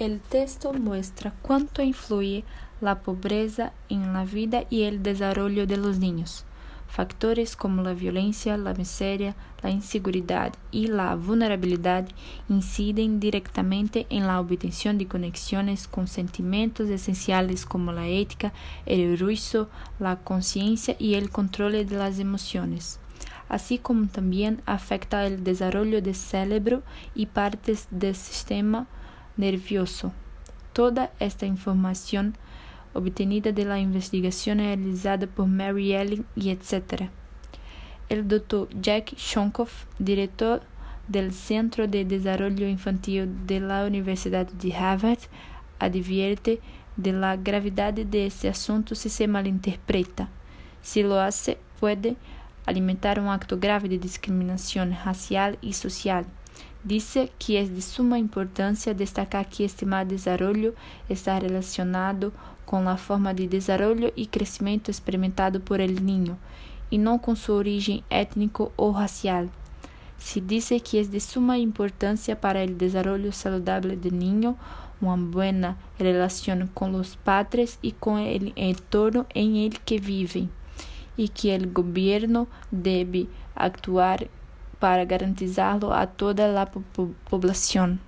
El texto muestra cuánto influye la pobreza en la vida y el desarrollo de los niños. Factores como la violencia, la miseria, la inseguridad y la vulnerabilidad inciden directamente en la obtención de conexiones con sentimientos esenciales como la ética, el juicio, la conciencia y el control de las emociones así como también afecta el desarrollo del cerebro y partes del sistema nervioso. Toda esta información obtenida de la investigación realizada por Mary Ellen y etc. El doctor Jack Shonkoff, director del Centro de Desarrollo Infantil de la Universidad de Harvard, advierte de la gravedad de este asunto si se malinterpreta. Si lo hace, puede alimentar un acto grave de discriminación racial y social. Dice que es de suma importancia destacar que este mal desarrollo está relacionado con la forma de desarrollo y crecimiento experimentado por el niño, y no con su origen étnico o racial. Se dice que es de suma importancia para el desarrollo saludable del niño una buena relación con los padres y con el entorno en el que viven, y que el gobierno debe actuar para garantizarlo a toda la población.